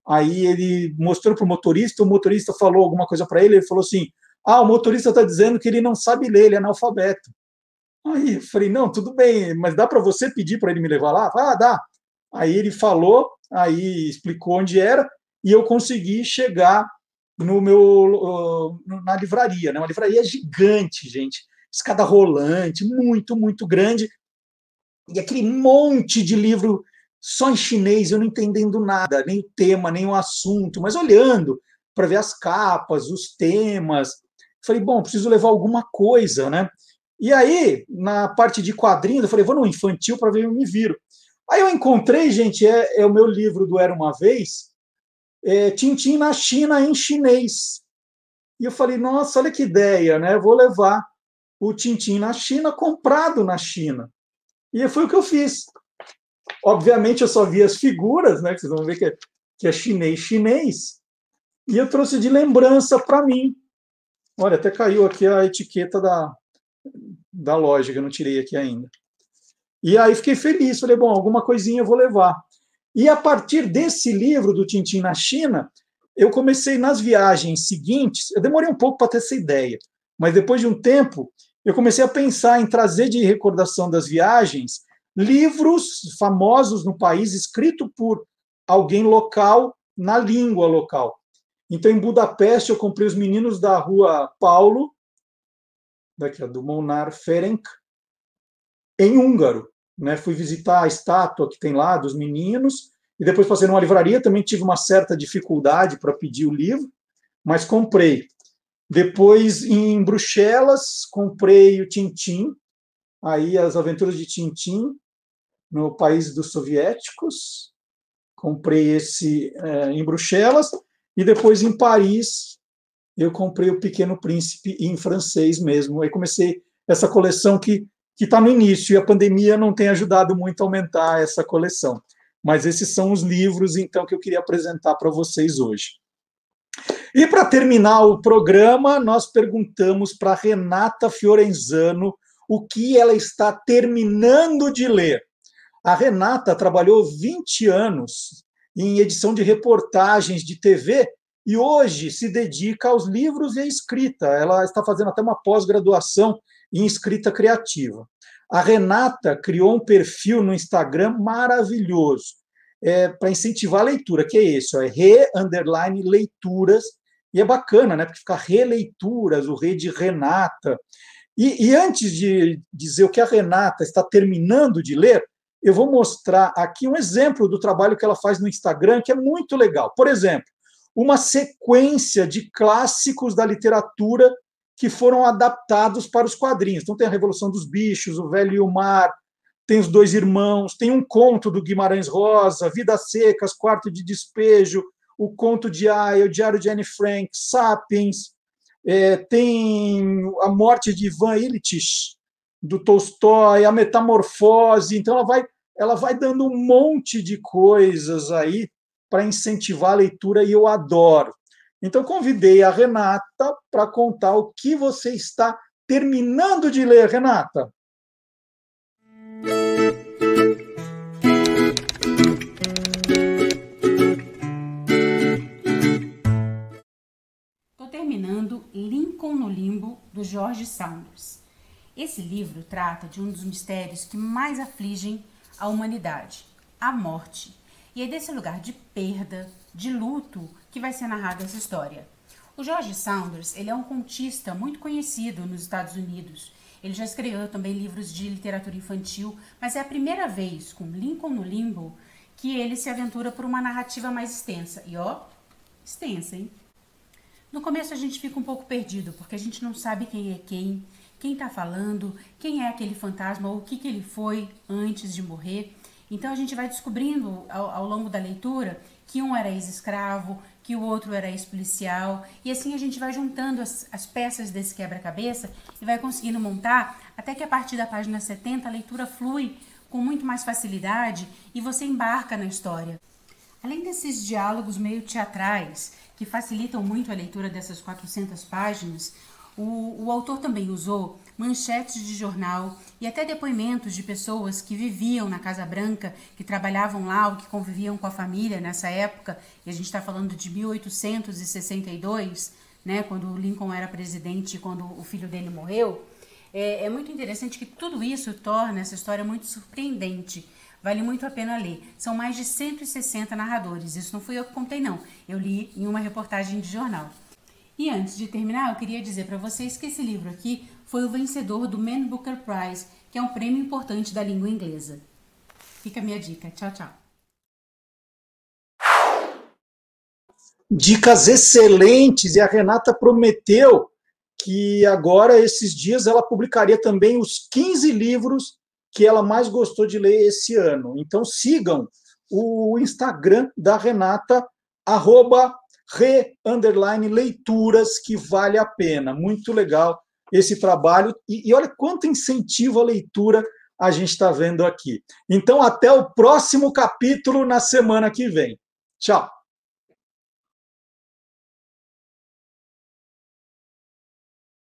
Aí ele mostrou para o motorista, o motorista falou alguma coisa para ele, ele falou assim: ah, o motorista está dizendo que ele não sabe ler, ele é analfabeto. Aí eu falei, não, tudo bem, mas dá para você pedir para ele me levar lá? Ah, dá. Aí ele falou, aí explicou onde era, e eu consegui chegar no meu na livraria, né? Uma livraria gigante, gente, escada rolante, muito, muito grande, e aquele monte de livro só em chinês, eu não entendendo nada, nem o tema, nem o assunto, mas olhando para ver as capas, os temas. Falei, bom, preciso levar alguma coisa, né? E aí, na parte de quadrinhos, eu falei, vou no infantil para ver eu me viro. Aí eu encontrei, gente, é, é o meu livro do Era Uma Vez, é, Tintim na China em chinês. E eu falei, nossa, olha que ideia, né? vou levar o Tintim na China comprado na China. E foi o que eu fiz. Obviamente, eu só vi as figuras, né? Que vocês vão ver que é, que é chinês, chinês. E eu trouxe de lembrança para mim. Olha, até caiu aqui a etiqueta da, da loja, que eu não tirei aqui ainda. E aí fiquei feliz, falei, bom, alguma coisinha eu vou levar. E a partir desse livro do Tintim na China, eu comecei nas viagens seguintes, eu demorei um pouco para ter essa ideia, mas depois de um tempo, eu comecei a pensar em trazer de recordação das viagens livros famosos no país, escrito por alguém local, na língua local. Então, em Budapeste, eu comprei Os Meninos da Rua Paulo, daqui, do Monar Ferenc, em húngaro. Né? Fui visitar a estátua que tem lá dos meninos, e depois passei numa livraria, também tive uma certa dificuldade para pedir o livro, mas comprei. Depois, em Bruxelas, comprei o Tintim, aí as aventuras de Tintim, no país dos soviéticos. Comprei esse é, em Bruxelas. E depois, em Paris, eu comprei o Pequeno Príncipe em francês mesmo. Aí comecei essa coleção que que está no início e a pandemia não tem ajudado muito a aumentar essa coleção. Mas esses são os livros, então, que eu queria apresentar para vocês hoje. E para terminar o programa, nós perguntamos para Renata Fiorenzano o que ela está terminando de ler. A Renata trabalhou 20 anos em edição de reportagens de TV e hoje se dedica aos livros e à escrita. Ela está fazendo até uma pós-graduação em escrita criativa. A Renata criou um perfil no Instagram maravilhoso é, para incentivar a leitura, que é esse, ó, é re underline leituras, e é bacana, né? Porque fica releituras, o re de Renata. E, e antes de dizer o que a Renata está terminando de ler, eu vou mostrar aqui um exemplo do trabalho que ela faz no Instagram, que é muito legal. Por exemplo, uma sequência de clássicos da literatura que foram adaptados para os quadrinhos. Então tem a Revolução dos Bichos, o Velho e o Mar, tem os Dois Irmãos, tem um conto do Guimarães Rosa, Vidas Secas, Quarto de Despejo, o conto de Aya, o Diário de Anne Frank, Sapiens, é, tem a morte de Ivan Ilitch, do Tolstói, a metamorfose. Então ela vai, ela vai dando um monte de coisas aí para incentivar a leitura e eu adoro. Então, convidei a Renata para contar o que você está terminando de ler, Renata. Estou terminando Lincoln no Limbo, do George Saunders. Esse livro trata de um dos mistérios que mais afligem a humanidade, a morte. E é desse lugar de perda, de luto, que vai ser narrada essa história. O George Saunders, ele é um contista muito conhecido nos Estados Unidos. Ele já escreveu também livros de literatura infantil, mas é a primeira vez, com Lincoln no Limbo, que ele se aventura por uma narrativa mais extensa. E ó, extensa, hein? No começo a gente fica um pouco perdido, porque a gente não sabe quem é quem, quem está falando, quem é aquele fantasma o que, que ele foi antes de morrer. Então a gente vai descobrindo ao, ao longo da leitura que um era ex-escravo, que o outro era ex-policial, e assim a gente vai juntando as, as peças desse quebra-cabeça e vai conseguindo montar até que a partir da página 70 a leitura flui com muito mais facilidade e você embarca na história. Além desses diálogos meio teatrais, que facilitam muito a leitura dessas 400 páginas, o, o autor também usou manchetes de jornal e até depoimentos de pessoas que viviam na Casa Branca, que trabalhavam lá ou que conviviam com a família nessa época, e a gente está falando de 1862, né, quando Lincoln era presidente e quando o filho dele morreu. É, é muito interessante que tudo isso torna essa história muito surpreendente. Vale muito a pena ler. São mais de 160 narradores. Isso não fui eu que contei, não. Eu li em uma reportagem de jornal. E antes de terminar, eu queria dizer para vocês que esse livro aqui foi o vencedor do Man Booker Prize, que é um prêmio importante da língua inglesa. Fica a minha dica. Tchau, tchau. Dicas excelentes e a Renata prometeu que agora esses dias ela publicaria também os 15 livros que ela mais gostou de ler esse ano. Então sigam o Instagram da Renata arroba re, underline, leituras, que vale a pena. Muito legal esse trabalho. E, e olha quanto incentivo à leitura a gente está vendo aqui. Então, até o próximo capítulo na semana que vem. Tchau!